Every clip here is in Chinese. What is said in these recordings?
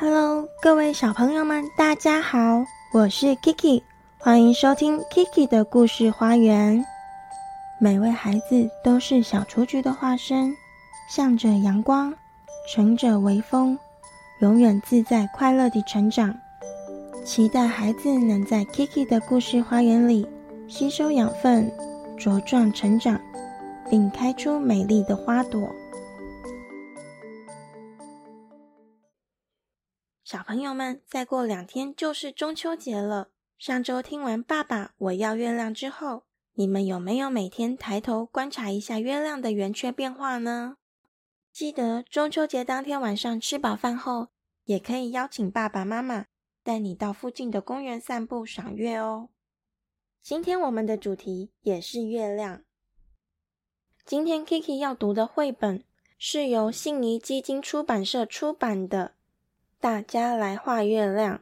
Hello，各位小朋友们，大家好，我是 Kiki，欢迎收听 Kiki 的故事花园。每位孩子都是小雏菊的化身，向着阳光，乘着微风，永远自在快乐地成长。期待孩子能在 Kiki 的故事花园里吸收养分，茁壮成长，并开出美丽的花朵。小朋友们，再过两天就是中秋节了。上周听完《爸爸我要月亮》之后，你们有没有每天抬头观察一下月亮的圆缺变化呢？记得中秋节当天晚上吃饱饭后，也可以邀请爸爸妈妈带你到附近的公园散步赏月哦。今天我们的主题也是月亮。今天 Kiki 要读的绘本是由信宜基金出版社出版的。大家来画月亮，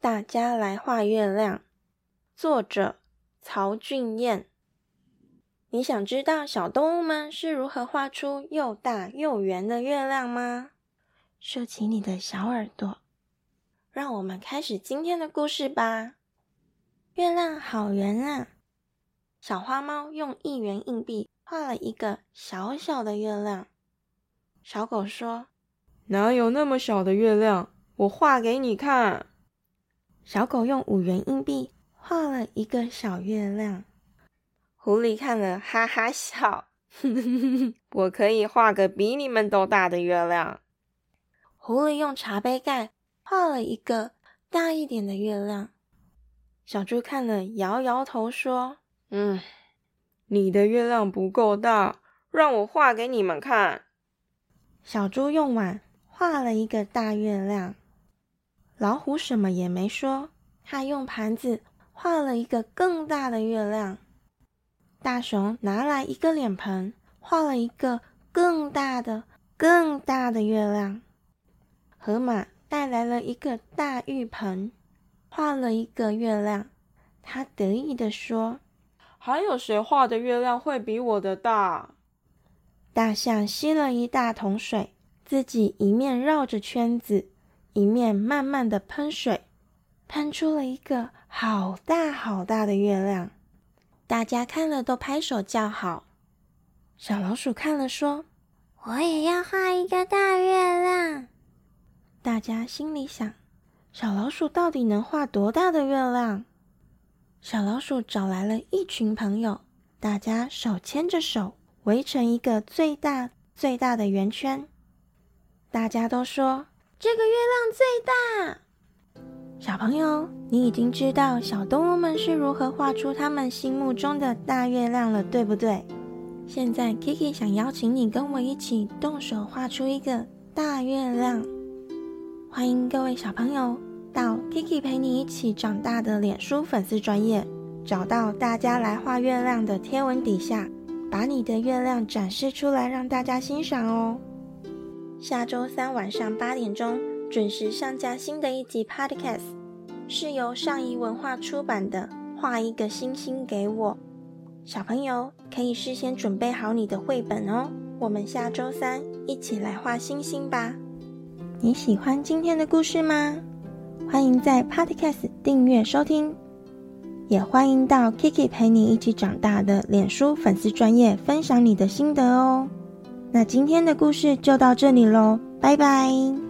大家来画月亮。作者曹俊彦。你想知道小动物们是如何画出又大又圆的月亮吗？竖起你的小耳朵，让我们开始今天的故事吧。月亮好圆啊！小花猫用一元硬币画了一个小小的月亮。小狗说。哪有那么小的月亮？我画给你看。小狗用五元硬币画了一个小月亮。狐狸看了，哈哈笑：“ 我可以画个比你们都大的月亮。”狐狸用茶杯盖画了一个大一点的月亮。小猪看了，摇摇头说：“嗯，你的月亮不够大，让我画给你们看。”小猪用碗。画了一个大月亮，老虎什么也没说。他用盘子画了一个更大的月亮。大熊拿来一个脸盆，画了一个更大的、更大的月亮。河马带来了一个大浴盆，画了一个月亮。他得意地说：“还有谁画的月亮会比我的大？”大象吸了一大桶水。自己一面绕着圈子，一面慢慢的喷水，喷出了一个好大好大的月亮。大家看了都拍手叫好。小老鼠看了说：“我也要画一个大月亮。”大家心里想：小老鼠到底能画多大的月亮？小老鼠找来了一群朋友，大家手牵着手，围成一个最大最大的圆圈。大家都说这个月亮最大。小朋友，你已经知道小动物们是如何画出他们心目中的大月亮了，对不对？现在 Kiki 想邀请你跟我一起动手画出一个大月亮。欢迎各位小朋友到 Kiki 陪你一起长大的脸书粉丝专业，找到大家来画月亮的贴文底下，把你的月亮展示出来，让大家欣赏哦。下周三晚上八点钟准时上架新的一集 Podcast，是由上仪文化出版的《画一个星星给我》。小朋友可以事先准备好你的绘本哦。我们下周三一起来画星星吧。你喜欢今天的故事吗？欢迎在 Podcast 订阅收听，也欢迎到 Kiki 陪你一起长大的脸书粉丝专业分享你的心得哦。那今天的故事就到这里喽，拜拜。